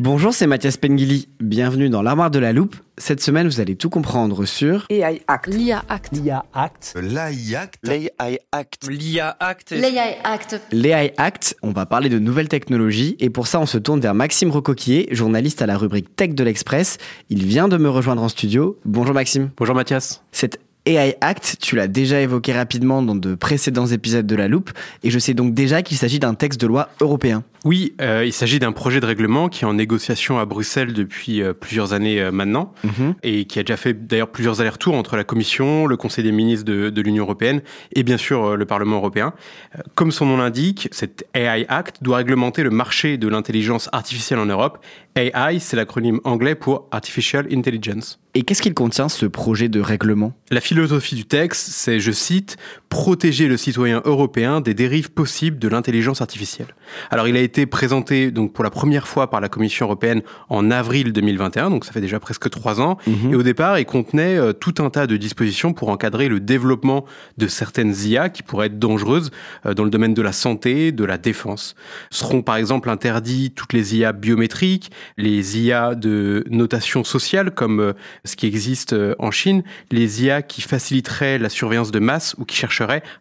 Bonjour, c'est Mathias Pengili. Bienvenue dans l'armoire de la loupe. Cette semaine, vous allez tout comprendre sur AI Act. L'IA Act. l'IA Act. L'AI Act. L'AI Act. L'IA Act. L'AI Act. l'AI Act. On va parler de nouvelles technologies et pour ça, on se tourne vers Maxime Recoquillier, journaliste à la rubrique Tech de l'Express. Il vient de me rejoindre en studio. Bonjour Maxime. Bonjour Mathias. Cette AI Act, tu l'as déjà évoqué rapidement dans de précédents épisodes de La Loupe et je sais donc déjà qu'il s'agit d'un texte de loi européen. Oui, euh, il s'agit d'un projet de règlement qui est en négociation à Bruxelles depuis euh, plusieurs années euh, maintenant et qui a déjà fait d'ailleurs plusieurs allers-retours entre la Commission, le Conseil des ministres de, de l'Union européenne et bien sûr le Parlement européen. Comme son nom l'indique, cet AI Act doit réglementer le marché de l'intelligence artificielle en Europe. AI, c'est l'acronyme anglais pour Artificial Intelligence. Et qu'est-ce qu'il contient ce projet de règlement? La philosophie du texte, c'est, je cite, protéger le citoyen européen des dérives possibles de l'intelligence artificielle. Alors, il a été présenté donc pour la première fois par la Commission européenne en avril 2021, donc ça fait déjà presque trois ans. Et au départ, il contenait euh, tout un tas de dispositions pour encadrer le développement de certaines IA qui pourraient être dangereuses euh, dans le domaine de la santé, de la défense. Seront par exemple interdits toutes les IA biométriques, les IA de notation sociale comme euh, ce qui existe en Chine, les IA qui faciliteraient la surveillance de masse ou qui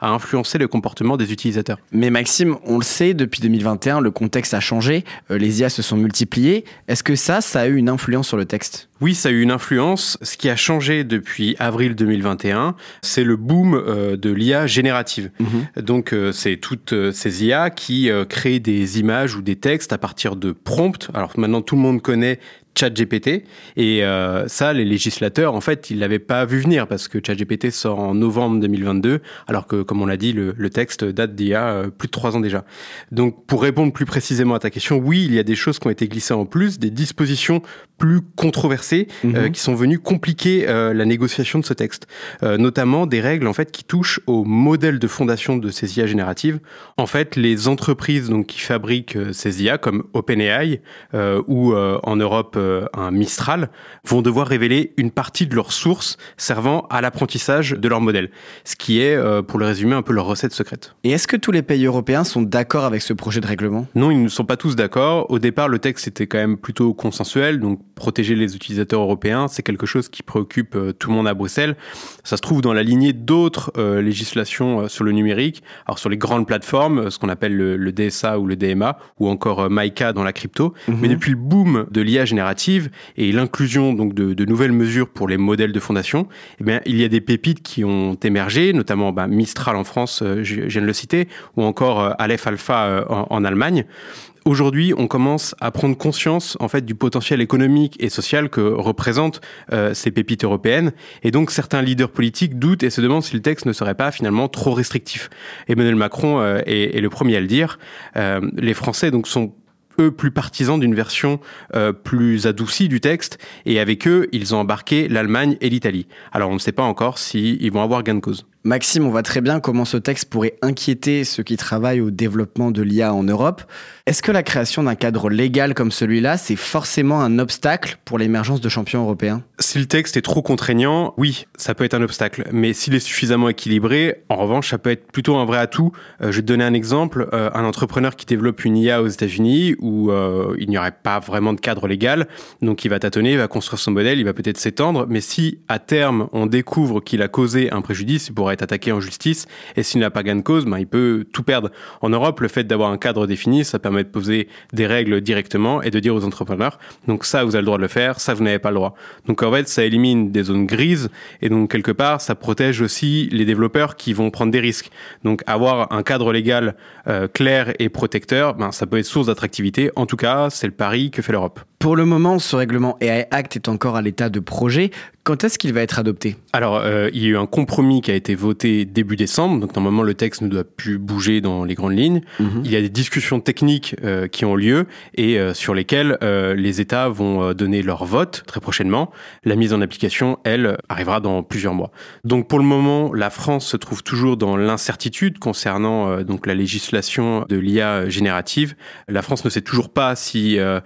à influencer le comportement des utilisateurs. Mais Maxime, on le sait, depuis 2021, le contexte a changé, euh, les IA se sont multipliées. Est-ce que ça, ça a eu une influence sur le texte? Oui, ça a eu une influence. Ce qui a changé depuis avril 2021, c'est le boom euh, de l'IA générative. Donc, euh, c'est toutes euh, ces IA qui créent des images ou des textes à partir de prompts. Alors maintenant, tout le monde connaît ChatGPT et euh, ça, les législateurs, en fait, ils l'avaient pas vu venir parce que ChatGPT sort en novembre 2022, alors que, comme on l'a dit, le, le texte date d'il y a euh, plus de trois ans déjà. Donc, pour répondre plus précisément à ta question, oui, il y a des choses qui ont été glissées en plus, des dispositions plus controversées euh, qui sont venues compliquer euh, la négociation de ce texte, Euh, notamment des règles en fait qui touchent au modèle de fondation de ces IA génératives. En fait, les entreprises donc qui fabriquent ces IA comme OpenAI ou en Europe un Mistral vont devoir révéler une partie de leurs sources servant à l'apprentissage de leur modèle, ce qui est, pour le résumer, un peu leur recette secrète. Et est-ce que tous les pays européens sont d'accord avec ce projet de règlement? Non, ils ne sont pas tous d'accord. Au départ, le texte était quand même plutôt consensuel, donc protéger les utilisateurs européens, c'est quelque chose qui préoccupe euh, tout le monde à Bruxelles. Ça se trouve dans la lignée d'autres euh, législations euh, sur le numérique, alors sur les grandes plateformes, ce qu'on appelle le, le DSA ou le DMA, ou encore euh, MICA dans la crypto. Mais depuis le boom de l'IA générative et l'inclusion donc de, de nouvelles mesures pour les modèles de fondation, eh bien, il y a des pépites qui ont émergé, notamment bah, Mistral en France, euh, je, je viens de le citer, ou encore euh, Aleph Alpha euh, en, en Allemagne. Aujourd'hui, on commence à prendre conscience en fait du potentiel économique et social que représentent euh, ces pépites européennes, et donc certains leaders politiques doutent et se demandent si le texte ne serait pas finalement trop restrictif. Emmanuel Macron euh, est, est le premier à le dire. Euh, les Français donc sont eux plus partisans d'une version euh, plus adoucie du texte, et avec eux, ils ont embarqué l'Allemagne et l'Italie. Alors on ne sait pas encore s'ils ils vont avoir gain de cause. Maxime, on voit très bien comment ce texte pourrait inquiéter ceux qui travaillent au développement de l'IA en Europe. Est-ce que la création d'un cadre légal comme celui-là, c'est forcément un obstacle pour l'émergence de champions européens? Si le texte est trop contraignant, oui, ça peut être un obstacle. Mais s'il est suffisamment équilibré, en revanche, ça peut être plutôt un vrai atout. Euh, je vais te donner un exemple. Euh, un entrepreneur qui développe une IA aux États-Unis où euh, il n'y aurait pas vraiment de cadre légal, donc il va tâtonner, il va construire son modèle, il va peut-être s'étendre. Mais si à terme on découvre qu'il a causé un préjudice, il pourra attaqué en justice. Et s'il n'a pas gain de cause, ben, il peut tout perdre. En Europe, le fait d'avoir un cadre défini, ça permet de poser des règles directement et de dire aux entrepreneurs, donc ça, vous avez le droit de le faire, ça, vous n'avez pas le droit. Donc en fait, ça élimine des zones grises et donc quelque part, ça protège aussi les développeurs qui vont prendre des risques. Donc avoir un cadre légal euh, clair et protecteur, ben, ça peut être source d'attractivité. En tout cas, c'est le pari que fait l'Europe. Pour le moment, ce règlement AI Act est encore à l'état de projet. Quand est-ce qu'il va être adopté? Alors, euh, il y a eu un compromis qui a été voté début décembre, donc normalement le texte ne doit plus bouger dans les grandes lignes. Mhm. Il y a des discussions techniques euh, qui ont lieu et euh, sur lesquelles les États vont donner leur vote très prochainement. La mise en application, elle, arrivera dans plusieurs mois. Donc pour le moment, la France se trouve toujours dans l'incertitude concernant donc la législation de l'IA générative. La France ne sait toujours pas si euh,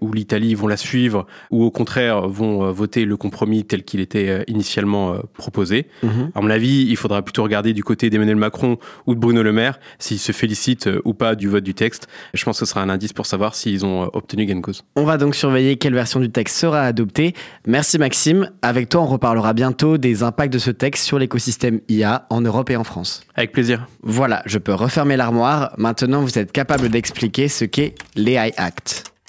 ou l'Italie vont la suivre ou au contraire vont euh, voter le compromis tel qu'il était euh, initialement euh, proposé. À mon avis, il faudra plutôt regarder du côté d'Emmanuel Macron ou de Bruno Le Maire s'ils se félicitent ou pas du vote du texte. Je pense que ce sera un indice pour savoir s'ils ont obtenu gain de cause. On va donc surveiller quelle version du texte sera adoptée. Merci Maxime. Avec toi, on reparlera bientôt des impacts de ce texte sur l'écosystème IA en Europe et en France. Avec plaisir. Voilà, je peux refermer l'armoire. Maintenant, vous êtes capable d'expliquer ce qu'est l'AI Act.